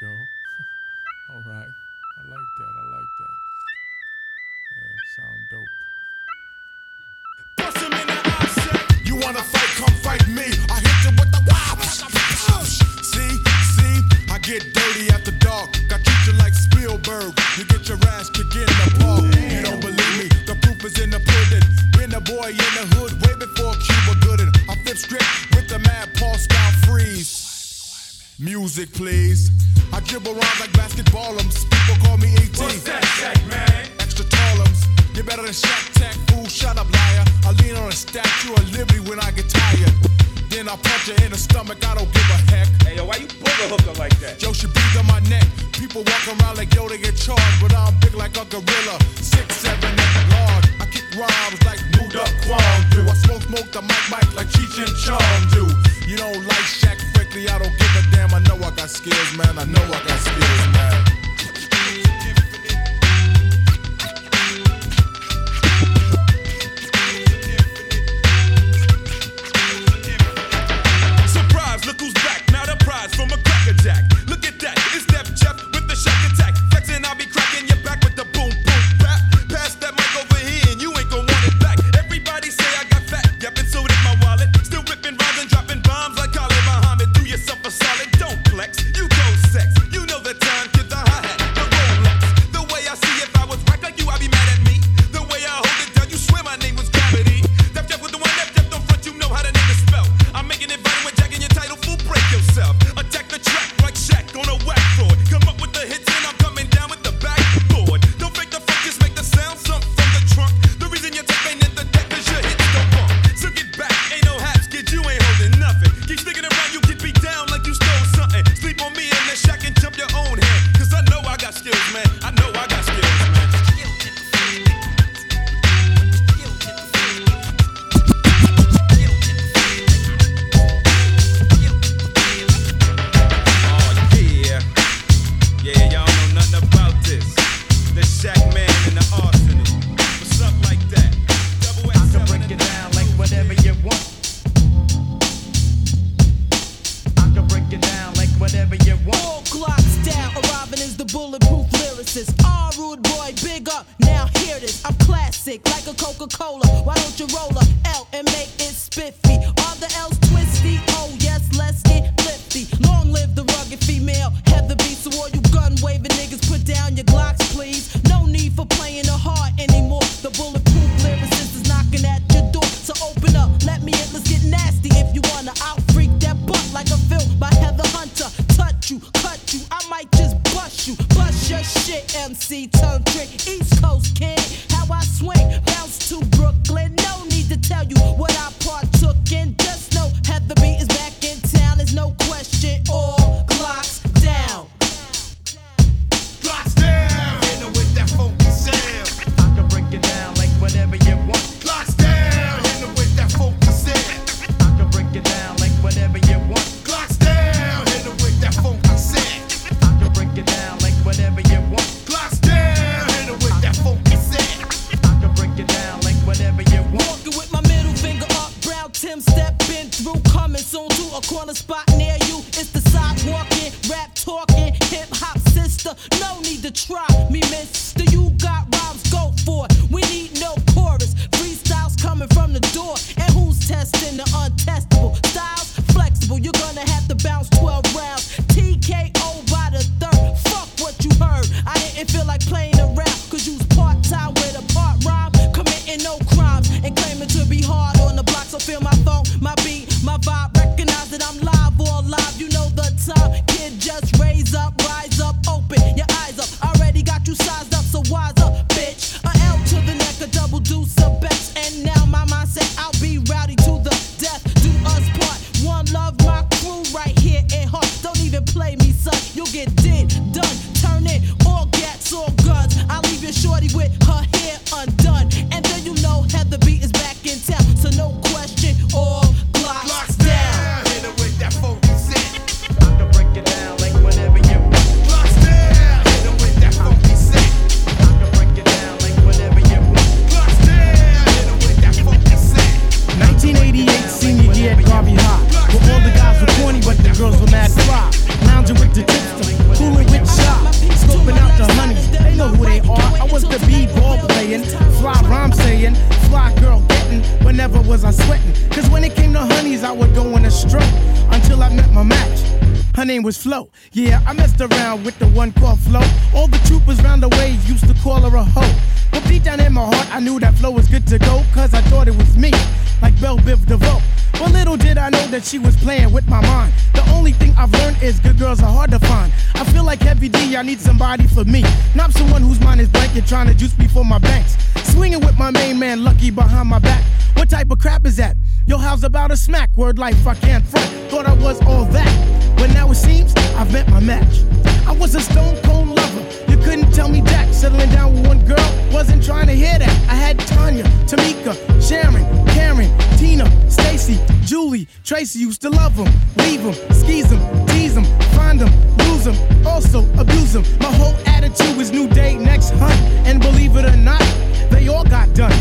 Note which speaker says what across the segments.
Speaker 1: go. All right. I like that. I like that. Yeah, sound dope.
Speaker 2: Bust in the eye, You wanna fight? Come fight me. I hit you with the wow. See, see, I get dirty after dark. I treat you like Spielberg. You get your ass kicked in the park. You don't believe me? The proof is in the pudding. Been a boy in the hood way before Cuba Gooding. I flip straight with the mad Paul style freeze. Music, please. I dribble rounds like basketballums. People call me 18. What's that, Shaq, man? Extra tallums. You're better than Shaq Tech. Fool, shut up, liar. I lean on a statue of liberty when I get tired. Then I punch her in the stomach. I don't give a heck.
Speaker 3: Hey, yo, why you pull the hooker like that?
Speaker 2: Yo, she beats on my neck. People walk around like yo, they get charged, but I'm big like a gorilla. Six, seven, eight, large. I kick rhymes like Nuda Kwong do. I smoke, smoke the mic, mic like Cheech and Chong do. You don't like Shaq I don't give a damn. I know I got skills, man. I know I got skills, man.
Speaker 3: Yeah,
Speaker 4: I
Speaker 5: messed around with the one called Flo. All the troopers round the way used to call her a hoe. But deep down in my heart, I knew that Flo was good to go, cause I thought it was me, like Bell Biv DeVoe. But little did I know that she was playing with my mind. The only thing I've learned is good girls are hard to find. I feel like Heavy D, I need somebody for me. Not someone whose mind is blank and trying to juice me for my banks. Swinging with my main man, Lucky, behind my back. What type of crap is that? Yo, how's about a smack? Word life, I can't front. Thought I was all that. But now it seems I've met my match. I was a stone cold lover. Couldn't tell me that. Settling down with one girl, wasn't trying to hear that. I had Tanya, Tamika, Sharon, Karen, Tina, Stacy, Julie, Tracy used to love them, leave them, skis them, tease them, find them, lose them, also abuse them. My whole attitude was new day, next hunt. And believe it or not, they all got done.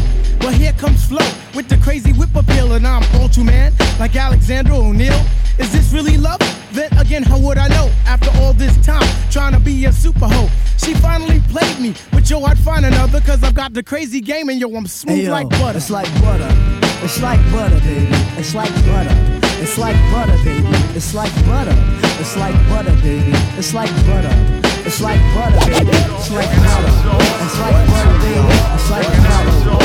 Speaker 5: But here comes Flo with the crazy whip appeal, and I'm ultra man like Alexander O'Neal. Is this really love? Then again, how would I know? After all this time, trying to be a super hoe. She finally played me, but yo, I'd find another, cause I've got the crazy game, and yo, I'm smooth
Speaker 6: Hey, yo,
Speaker 5: like butter.
Speaker 6: It's like butter. It's like butter, baby. It's like butter. It's like butter, baby. It's like butter. It's like butter, baby. It's like butter. It's like butter, baby. It's like butter. It's like butter, baby. It's like butter.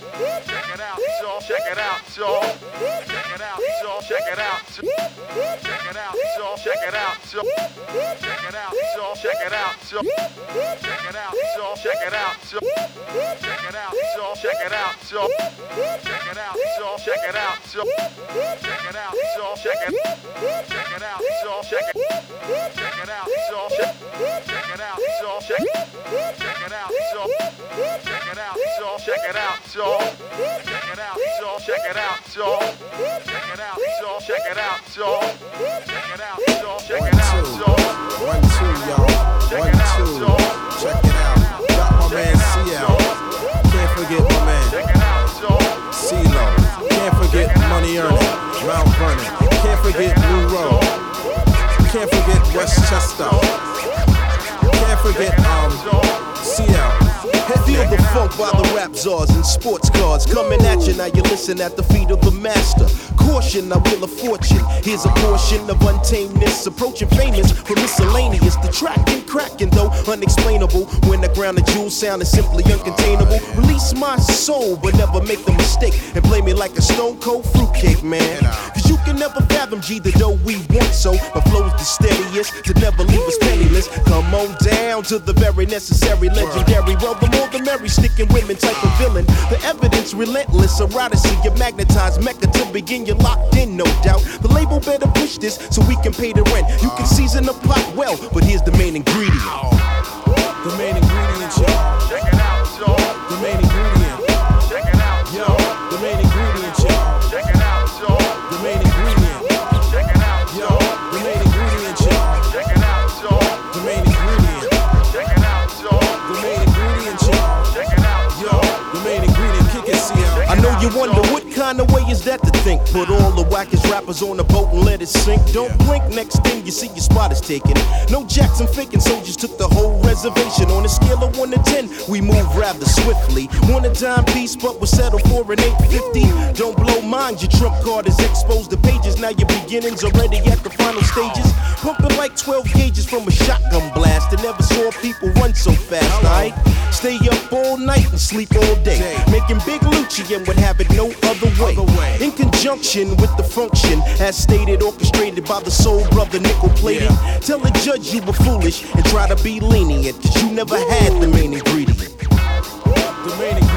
Speaker 7: Check it out, y'all. Check it out, y'all. Check it out. Check it out, y'all. Check it out, y'all. Check it out, y'all. Check it out, y'all. Check it out, y'all. Check it out, y'all. Check it out, y'all. Check it out, y'all. Check it out, y'all. Check it out, y'all. Check it out, y'all. Check it. Check it out, y'all. Check it. Check it out, y'all. Check. Check it out, y'all. Check. Check it out, y'all. Check it out, y'all. Check it out, y'all. Check it out, y'all. Check it out, y'all. Check it out, y'all. Check it out, y'all. Check it out, y'all. Check it out, y'all.
Speaker 8: one two y'all. One two. Check it out. Got my man CL. Can't forget my man. CeeLo. Can't forget money earning, Mount Vernon. Can't forget New Road. Can't forget Westchester. Can't forget um Seattle. Feel the funk by the rap czars and sports cars coming at you. Now you listen at the feet of the master. Caution, I will a fortune. Here's a portion of untameness, approaching famous for miscellaneous. The tracking, cracking though unexplainable. When the ground of jewels sound is simply uncontainable. Release my soul, but never make the mistake and play me like a stone cold fruitcake, man. Cause you can never fathom G the dough we want so. My flow's the steadiest to never leave us penniless. Come on down to the very necessary, legendary. Well, the more the merry, sticking women type of villain. Evidence relentless, eroticy, you magnetized mecca to begin. You're locked in, no doubt. The label better push this so we can pay the rent. You can season the pot well, but here's the main ingredient. The main ingredient, y'all. Put all the wackest rappers on the boat and let it sink. Don't blink, next thing you see your spot is taken. No Jackson faking soldiers took the whole reservation. On a scale of 1 to 10, we move rather swiftly. Want a dime piece, but we'll settle for an 850. Don't blow mind, your trump card is exposed to pages. Now your beginnings already at the final stages. Pumping like 12 gauges from a shotgun blast. I never saw people run so fast, alright? Stay up all night and sleep all day. Making big Lucci and would have it no other way. In conjunction with the function, as stated, orchestrated by the soul brother nickel plated. Tell the judge you were foolish and try to be lenient, cause you never had the main ingredient. The main ingredient,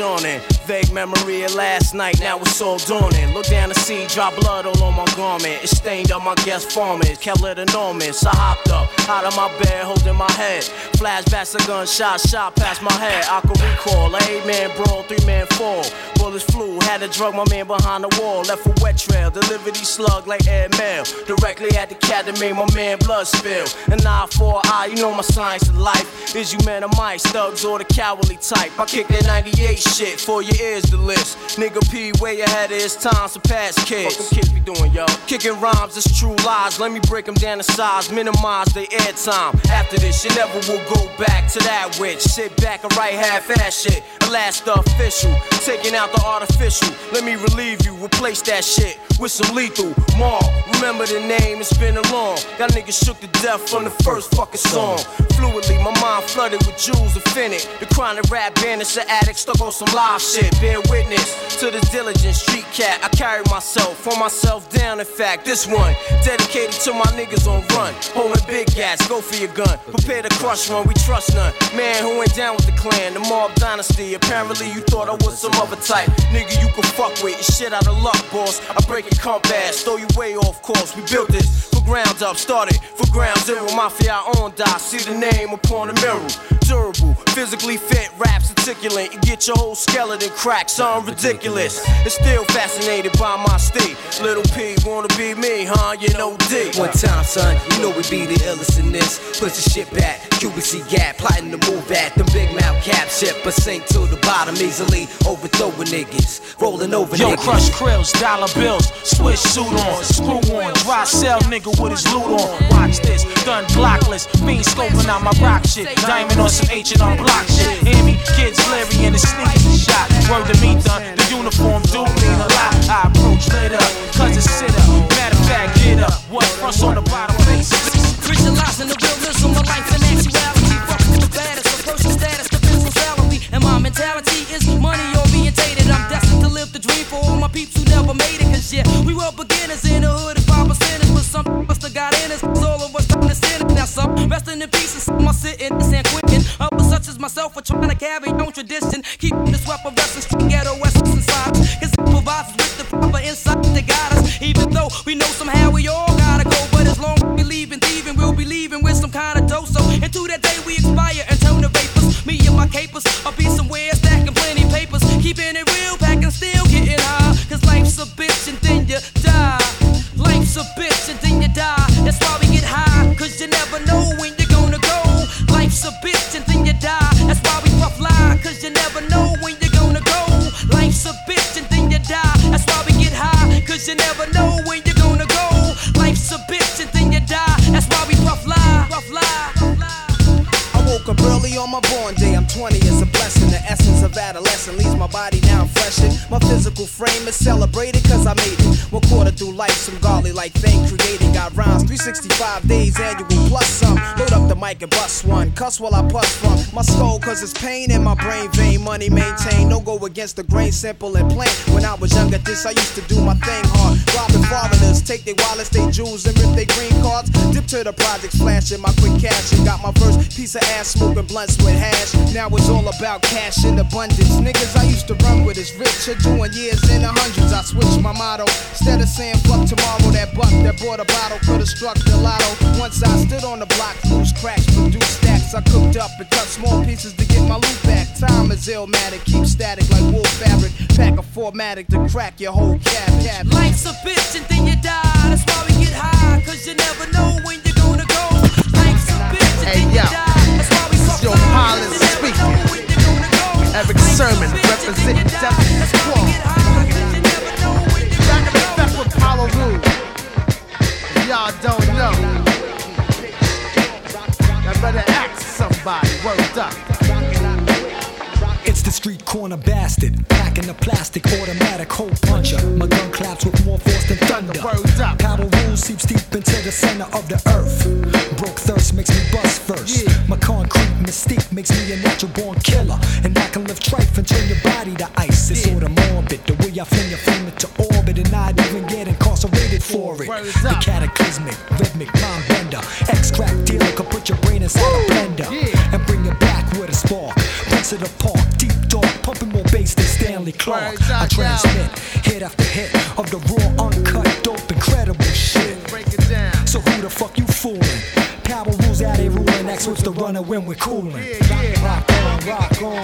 Speaker 9: yawning. Vague memory of last night, now it's all dawning. Look down to see, drop blood all on my garment. It stained up my guest farmers, kept it enormous. I hopped up, out of my bed, holding my head. Flashbacks of gunshot, shot past my head. I can recall, eight man brawl, three man fall. Bullets flew, had to drug my man behind the wall. Left a wet trail, delivered these slug like air mail. Directly at the cat made my man blood spill. An eye for eye, you know my science of life. Is you men or mice, thugs or the cowardly type? I kick that 98 shit, for your ears to list. Nigga P, way ahead of his time, surpass kids. What them kids be doing, yo? Kicking rhymes, it's true lies. Let me break them down to size, minimize the airtime. After this, you never will go back to that witch. Sit back and write half-ass shit. The last the official, taking out the artificial. Let me relieve you, replace that shit with some lethal. Mar, remember the name, it's been a long. Got niggas shook to death from the first fucking song. Fluidly, my mind flooded with jewels infinite. The chronic rap bandits, the addict stuck on some live shit. Bear witness to the diligent street cat. I carry myself, for myself down. In fact, this one dedicated to my niggas on run. Holding big gats, go for your gun. Prepare to crush one, we trust none. Man who went down with the clan, the mob dynasty. Apparently, you thought I was some other type. Nigga, you can fuck with. Your shit out of luck, boss. I break your compass, throw you way off course. We built this for ground up, started for ground zero. Mafia on die, see the name upon the mirror. Durable, physically fit, raps articulate. You get your whole skeleton cracked, something ridiculous. It's still fascinated by my state. Little P, wanna be me, huh? You know D.
Speaker 10: One time, son, you know we be the illest in this. Push the shit back, QBC gap, plotting to move at them big mouth cap shit, but sink to the bottom easily. Overthrowing niggas, rolling over
Speaker 11: Yo,
Speaker 10: niggas.
Speaker 11: crush krills, dollar bills, switch suit on, screw on, dry cell nigga with his loot on. Watch this, gun blockless, fiend scoping out my rock shit, diamond on some H and on block shit. Hear me, kids Larry and the sneakers and shot. Word to me, done, the uniform do mean a lot. I approach up, cause it's sit up. Matter of fact, get up, what fronts on the bottom face?
Speaker 12: Visualizing the realness of my life and actuality. Fucking with baddest, approaching status, depends on salary. And my mentality is money orientated. I'm destined to live the dream for all my peeps who never made it. Cause yeah, we were beginners in the hood and five percenters. But some of us got in us. All of us understand it. Now some resting in peace and some sitting in San Quentin. Myself are trying to carry on tradition. Keeping this weapon wrestling ghetto
Speaker 13: 365 days annual plus some. Load up the mic and bust one. Cuss while I puss from my skull cause it's pain in my brain vein. Money maintain, no go against the grain, simple and plain. When I was younger, this I used to do my thing hard. Robbing foreigners, take their wallets, their jewels, and rip their green cards. Dip to the projects, flashing my quick cash. And got my first piece of ass smoking blunts with hash. Now it's all about cash in abundance. Niggas I used to run with is rich, doing years in the hundreds. I switched my motto. Instead of saying fuck tomorrow, that buck that bought a bottle could've struck the lotto. Once I stood on the block, loose cracks, produced stacks. I cooked up and cut small pieces to get my loot back. Time is illmatic, keep static like wool fabric. Pack a formatic to crack your whole cab.
Speaker 12: Life's a bitch and then you die. That's why we get high. Cause you never know when you're gonna go. Life's a bitch
Speaker 14: Hey, yo.
Speaker 12: That's why we fuck
Speaker 14: Yo, speaking.
Speaker 12: know when you're gonna go. Erick a
Speaker 14: Sermon
Speaker 12: bitch
Speaker 14: representing. Devil's
Speaker 12: That's why we
Speaker 14: Claw.
Speaker 12: get high. Cause you never know when you're
Speaker 14: Back in
Speaker 12: gonna
Speaker 14: effect with Rule. Y'all don't know, I better ask somebody. Word up.
Speaker 15: It's the street corner bastard, packing the plastic automatic hole puncher. My gun claps with more force than thunder. Power rules seeps deep into the center of the earth. Broke thirst makes me bust first. My concrete mystique makes me a natural born killer. And I can lift trife and turn your body to ice. It's
Speaker 14: Yeah.
Speaker 15: sorta morbid, the way I fling your flame into orbit and not even get incarcerated for it. The Clark. I transmit hit after hit of the raw, uncut, dope, incredible shit.
Speaker 14: Break it down.
Speaker 15: So who the fuck you fooling? Power rules out, they ruling. That's what's the runner when we're cooling. Rock on,
Speaker 14: rock
Speaker 15: on.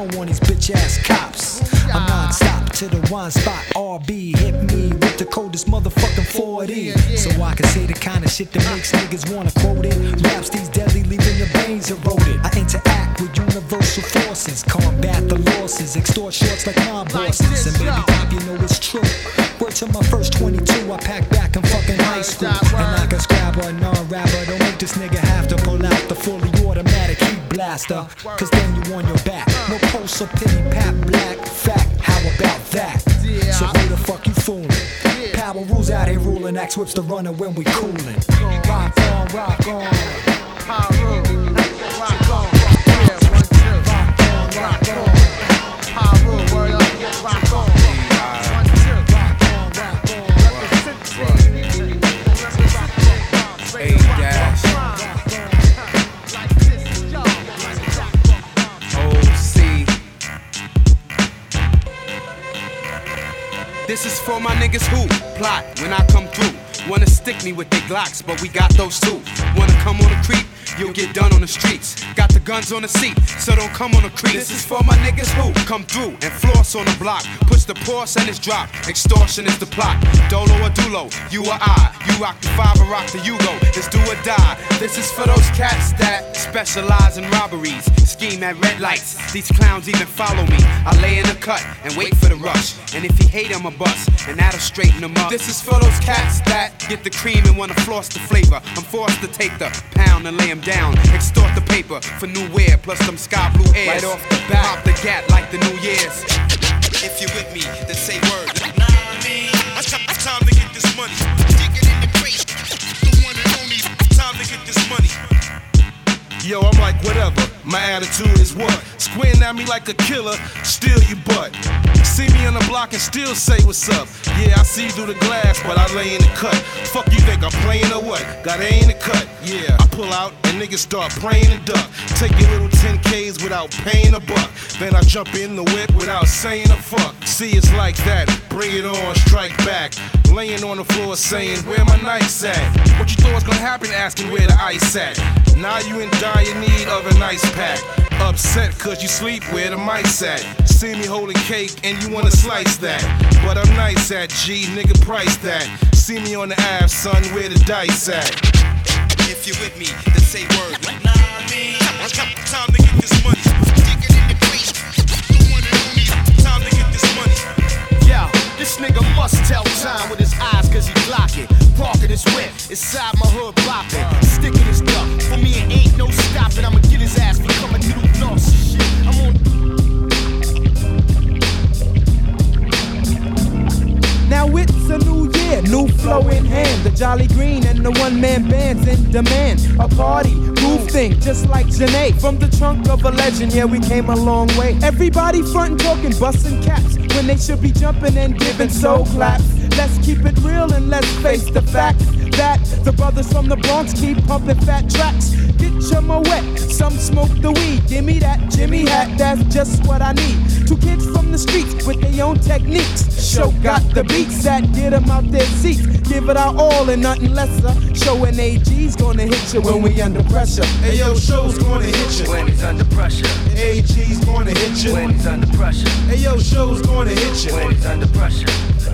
Speaker 15: A demo on these bitch ass cops. I'm non-stop to the wine spot. RB hit me with the coldest motherfucking 40. So I can say the kind of shit that makes niggas wanna quote it. Raps these deadly, leaving your brains eroded. I interact with universal forces, combat the losses, extort shorts like mob bosses. And baby pop, you know it's true. Word to my first 22, I packed back in fucking high school. And I can scrab a non-rapper. Don't make this nigga have to pull out the fully automatic heat blaster. Cause then you on your back. No pulse or pity pat black. Fact, how about that? So who the fuck you fooling? Power rules out here ruling. Axe whips the runner when we coolin'. Rock on, rock on.
Speaker 14: My
Speaker 3: This is for my niggas who plot when I come through. Wanna stick me with their Glocks, but we got those too. Wanna come on the creep, you'll get done on the streets. Got the guns on the seat, so don't come on the creep. This is for my niggas who come through and floss on the block. Push the pause and it's drop. Extortion is the plot. Dolo or Dulo, you or I. Rock the five or rock the Yugo. It's do or die. This is for those cats that specialize in robberies. Scheme at red lights. These clowns even follow me. I lay in the cut and wait for the rush. And if he hate, I'm a bust. And that'll straighten him up. This is for those cats that get the cream and wanna floss the flavor. I'm forced to take the pound and lay him down. Extort the paper for new wear, plus some sky blue airs. Right off the bat, pop the gap like the New Year's. If you're with me, then say word. Nah, I mean, it's time to get this money. To get this money.
Speaker 6: Yo, I'm like, whatever. My attitude is what? Squinting at me like a killer, steal your butt. See me on the block and still say what's up. Yeah, I see you through the glass, but I lay in the cut. Fuck you think I'm playing or what? Got A in the cut. Yeah, I pull out and niggas start praying and duck. Take your little 10Ks without paying a buck. Then I jump in the whip without saying a fuck. See, it's like that. Bring it on, strike back. Laying on the floor saying, Where my nights at? What you thought was gonna happen? Asking where the ice at. Now you in dire need of an ice pack. Upset cause you sleep where the mice at. See me holding cake and you wanna slice that. But I'm nice at G, nigga price that. See me on the app, son, where the dice at.
Speaker 3: If you're with me, then say word. Nah, I time to get this money. This
Speaker 14: nigga must tell time with his eyes cause he block it. Parking his whip, inside my hood bopping. Sticking his duck. For me, it ain't no stopping. I'ma get his ass for coming through lost shit. I'm on.
Speaker 16: Now it's a new year, new flow in hand. The Jolly Green and the one man band's in demand. A party, groove thing, just like Janae. From the trunk of a legend, yeah, we came a long way. Everybody frontin' talking, bustin' caps. When they should be jumping and giving soul claps. Let's keep it real and let's face the fact that the brothers from the Bronx keep pumping fat tracks. Get your moet, some smoke the weed. Give me that Jimmy hat, that's just what I need. Two kids from the streets with their own techniques. Show got the beats that get them out their seats. Give it our all and nothing lesser. Showing AG's gonna hit you when we under pressure.
Speaker 6: Hey yo, show's gonna hit you.
Speaker 9: When he's under pressure.
Speaker 6: AG's gonna hit you.
Speaker 9: When he's under pressure.
Speaker 6: Hey yo, show's gonna hit you.
Speaker 9: When he's under pressure.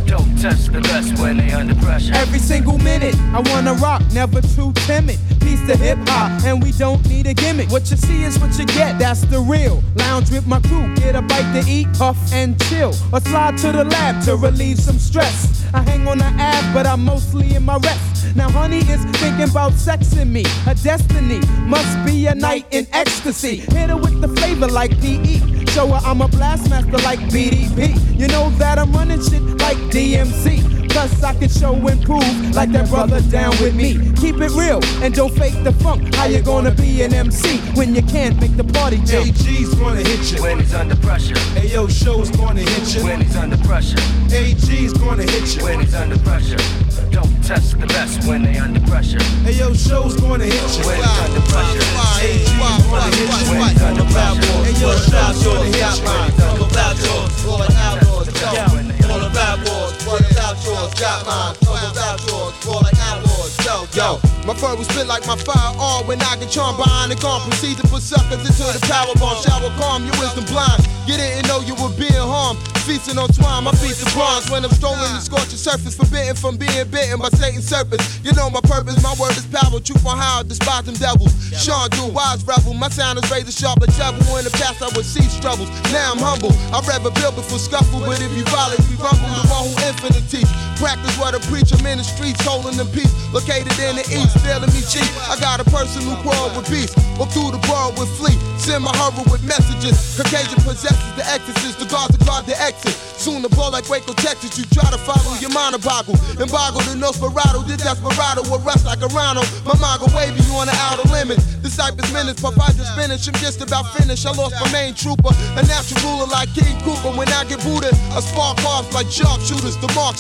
Speaker 9: Don't touch the best when they under pressure.
Speaker 16: Every single minute, I wanna rock, never too timid. Piece to hip hop, and we don't need a gimmick. What you see is what you get, that's the real. Lounge with my crew, get a bite to eat, puff and chill. Or slide to the lab to relieve some stress. I hang on the ab, but I'm mostly in my rest. Now, honey is thinking about sexing me. A destiny must be a night in ecstasy. Hit her with the flavor like PE. show her I'm a blast master like BDP. You know that I'm running shit like DMC. Plus I can show and prove like that brother down with me. Keep it real and don't fake the funk. How you gonna be an MC when you can't make the party jump?
Speaker 6: AG's gonna hit you
Speaker 17: when he's under pressure.
Speaker 6: Ayo, show's gonna hit you
Speaker 17: when he's under pressure.
Speaker 6: AG's gonna hit you
Speaker 17: when he's under pressure. Don't test the best when they under pressure.
Speaker 6: Ayo, show's gonna hit you
Speaker 17: when he's under pressure.
Speaker 6: AG's gonna hit you
Speaker 17: when he's under pressure.
Speaker 6: Ayo, show's gonna hit you
Speaker 17: All about yours, all outlaws.
Speaker 18: All about wars, what about yours? Got mine, all like outlaws. Yo,
Speaker 14: my fur will spit like my firearm when I get charmed behind the gun. Proceed to put suckers into the power bomb. Shower calm, your wisdom blind. You didn't know you were being harmed. Feasting on twine, my feet are bronze. When I'm strolling the scorching surface, forbidden from being bitten by Satan's serpents. You know my purpose, my word is power. Truth on how I despise them devils. Sean do wise rebel. My sound is razor sharp like devil. In the past, I would see struggles. Now I'm humble. I'd rather build before scuffle. But if you violate, we rumble. The one who infinite teach. Practice what I preach. In the streets, holding them peace. Located in the east, feeling me cheap. I got a person who quarrel with beast. Walk through the world with fleet. Send my hurry with messages. Caucasian possesses the exorcist. The guards that guard the exit. Soon to blow like Waco, Texas. You try to follow your mind a boggle. And boggle the Nosferatu. This desperado will rust like a rhino. My mind go wavy, you on the outer limit. Disciples minutes, Popeye just finished. I'm just about finished. I lost my main trooper. A natural ruler like King Cooper. When I get booted, I spark off like sharpshooters. The mark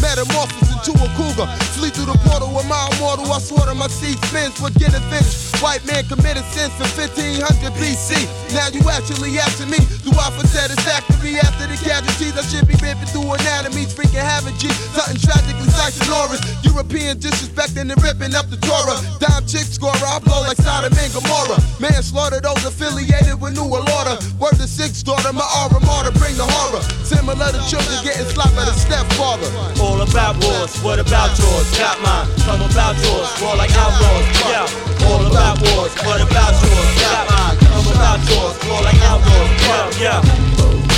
Speaker 14: Metamorphosis into a cougar. Flee through the portal with my immortal. I slaughter my seed spins, but get it finished. White man committed sins for 1500 BC. Now you actually asking me, do I for satisfactory after the casualties? I should be ripping through anatomies, freaking having G. Something tragically Norris. European disrespecting and ripping up the Torah. Dime chick scorer, I blow like Sodom and Gomorrah. Man Manslaughter, those affiliated with New Order. Word to six daughter, my aura martyr, bring the horror. Similar to children getting slapped by the stepfather.
Speaker 17: All about wars, what about yours? Got mine, come about yours, war like outlaws. Yeah, all about wars, what about yours? Got mine, come about yours, war like outlaws. Yeah, yeah.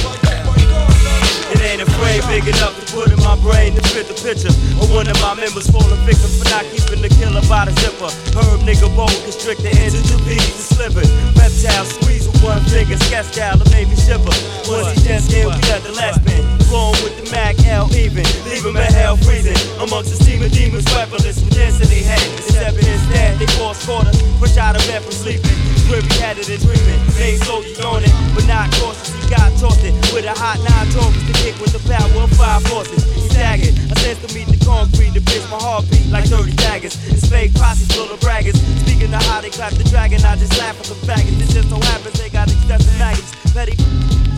Speaker 17: Ain't afraid big enough to put in my brain to fit the picture. Or one of my members falling victim for not keeping the killer by the zipper. Herb nigga bold, constrict the ends into pieces and slipping. Reptile squeeze with one finger, sketch style, the baby shipper. Once he just in, we got the last spin. Blowing with the Mac L even, leave him at hell freezing. Amongst the steaming demons, weaponless with density head. Except instead, they force quarter, push out of bed from sleeping. We had it and dreaming. Main soldier on it, but not cautious. He got tossed it with a hot nine Taurus to kick with the power of five forces. Staggered. I sense to meet the concrete to pitch my heartbeat like 30 daggers. It's fake posses full of braggers. Speaking of how they clap the dragon, I just laugh at the faggots. It just so happens they got excessive knives. Petty.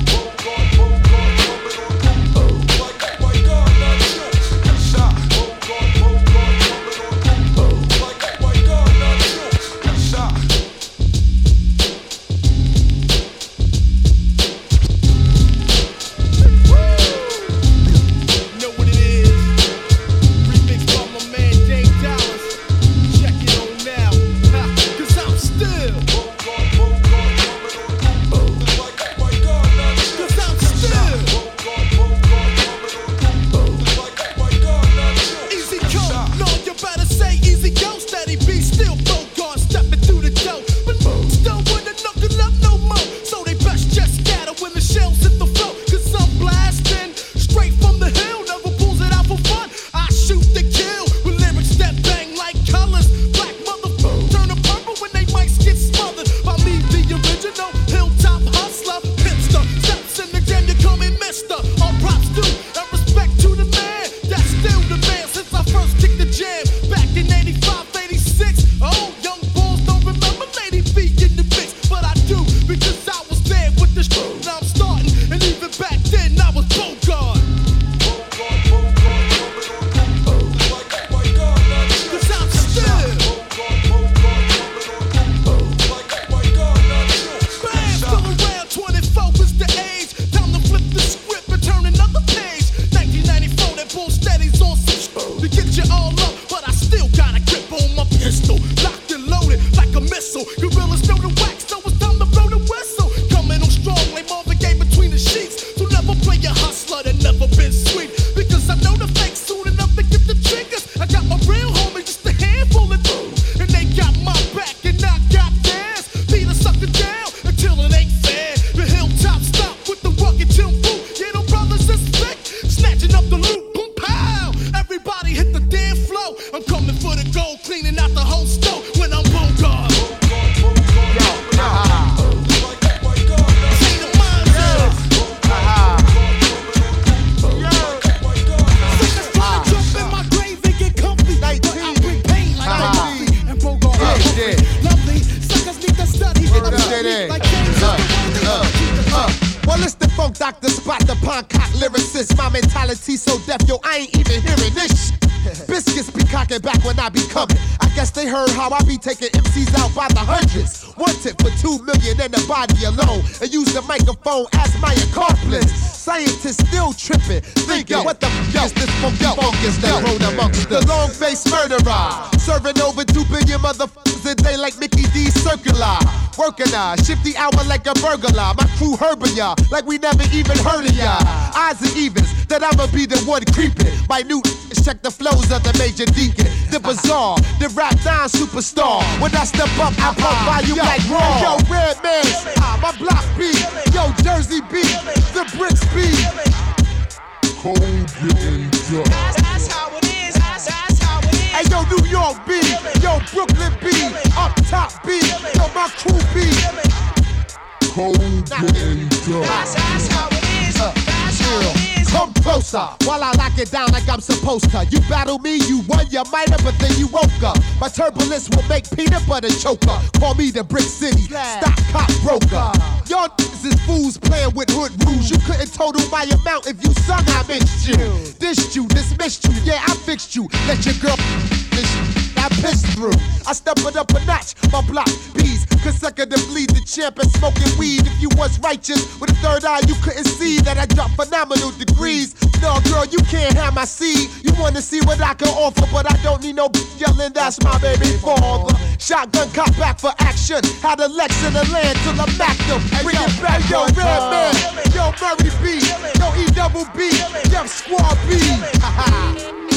Speaker 19: How I be taking MCs out by the hundreds. One tip for two million in the body alone. And use the microphone as my accomplice. Scientists still tripping. Thinking, what the f is this funky fungus that grown amongst? The long face murderer. Serving over two billion motherfuckers a day like Mickey D. Circular. Working shift the hour like a burglar. My crew herbing ya like we never even heard of ya. Odds and evens that I'ma be the one creeping. Minute, check the flows of the major deacon. The bizarre, the rap down superstar. When I step up, I pump volume like raw. Yo, Redman, ah, my block B. Yo, Jersey B. The bricks B. Cold getting That's how it New York B. Yo, Brooklyn B. Up top B. Yo, my crew B. Cold getting That's how it is. That's how it is. Come closer while I lock it down like I'm supposed to. You battle me, you won, you might have, but then you woke up. My turbulence will make peanut butter choker. Call me the Brick City stock cop broker. Y'all niggas is fools playing with hood rules. You couldn't total my amount if you sung I mixed you. Dissed you, dismissed you, yeah, I fixed you. Let your girl I pissed through. I step it up a notch, my block bees consecutively the champ and smoking weed. If you was righteous with a third eye, you couldn't see that I dropped phenomenal degrees. No, girl, you can't have my seed. You wanna see what I can offer, but I don't need no yelling. That's my baby father. Shotgun cop back for action. Had a Lex in the land till I'm them. Bring it back, yo, Redman, yo, Murray B, yo, E double B, yo, Squad B. Ha ha.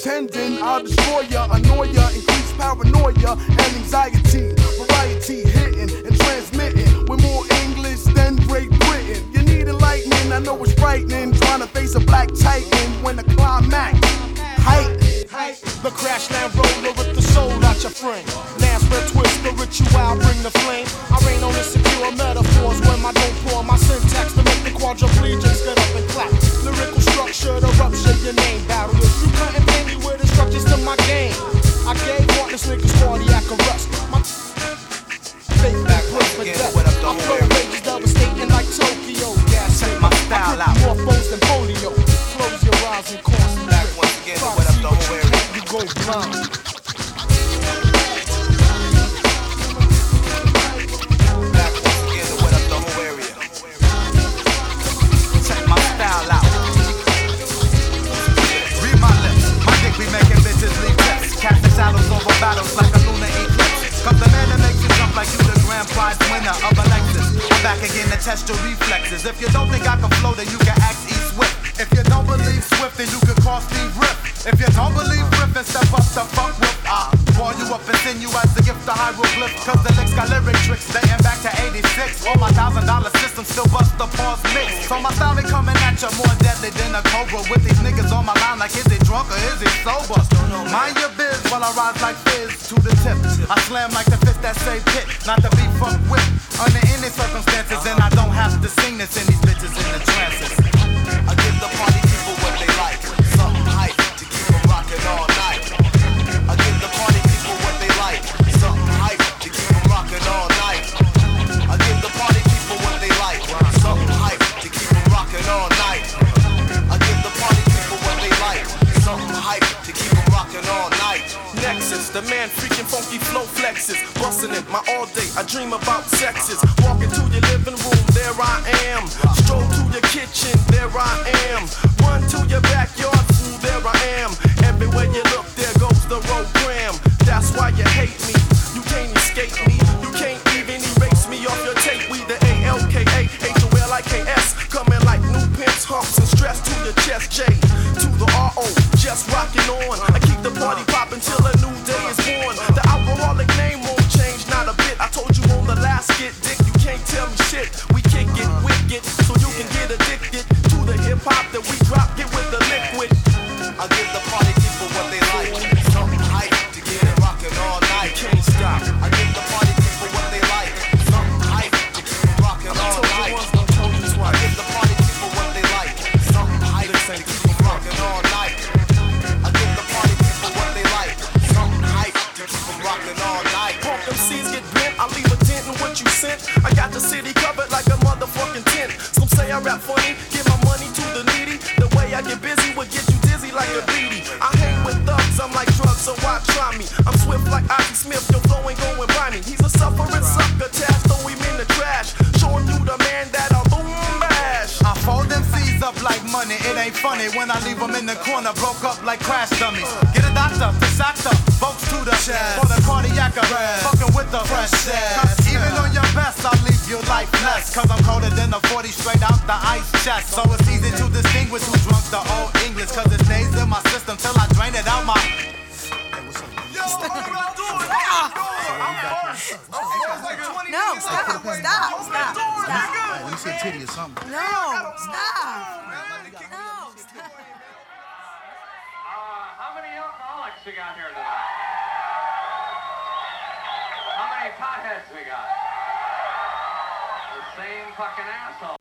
Speaker 17: Pretending. I'll destroy ya, annoy ya, increase paranoia and anxiety. Variety hitting and transmitting with more English than Great Britain. You need enlightening, I know it's frightening. Trying to face a black titan when the climax height.
Speaker 5: The crash land roller with the soul out your frame. Last red twist, the ritual, bring the flame. I rain on insecure metaphors when my don't pour my syntax to make the quadriplegics get up and clap. Lyrical structure to rupture your name barriers. You couldn't me instructions to my game. I gave heartless niggas cardiac arrest. My fake back push for death. Flow rages devastating like Tokyo. Gas Check
Speaker 10: my style out.
Speaker 5: More foes than polio. Close your eyes and concentrate.
Speaker 10: Back once again what up the whole area.
Speaker 5: You go blind.
Speaker 20: Test your reflexes. If you don't think I can flow, then you can ask E Swift. If you don't believe Swift, then you can call Steve Rip. If you don't believe Rip, then step up to fuck with. I ball you up and send you as the gift to hieroglyph. Cause the licks got lyric tricks dating back to 86. All my thousand dollar system still bust the pause mix. So my style be coming at you more deadly than a cobra. With these niggas on my line, like is it drunk or is it sober? I slam like the fist that say pit, not to be fucked with. Under any circumstances, and I don't have to sing this in these bitches in the trances.
Speaker 9: Flow flexes. Busting it my all day, I dream about sexes. Walking to your living room, there I am. Stroll to your kitchen, there I am. Got the city covered like a motherfucking tent. Some say I rap funny, give my money to the needy. The way I get busy will get you dizzy like a beady. I hang with thugs, I'm like drugs, so why try me? I'm swift like Ozzie Smith,
Speaker 20: it funny when I leave them in the corner, broke up like crash dummies. Get a doctor, the doctor, folks to the chest. for the cardiac arrest, fucking with the fresh ass. Even on your best, I leave you lifeless, cause I'm colder than a 40 straight out the ice chest. So it's easy to distinguish who drunk the old English, cause it stays in my system till I drain it out my.
Speaker 21: No, stop, stop, stop, stop.
Speaker 22: Let me see a titty or something.
Speaker 21: No, stop. Stop.
Speaker 23: How many alcoholics we got here tonight? How many potheads we got? The same fucking asshole.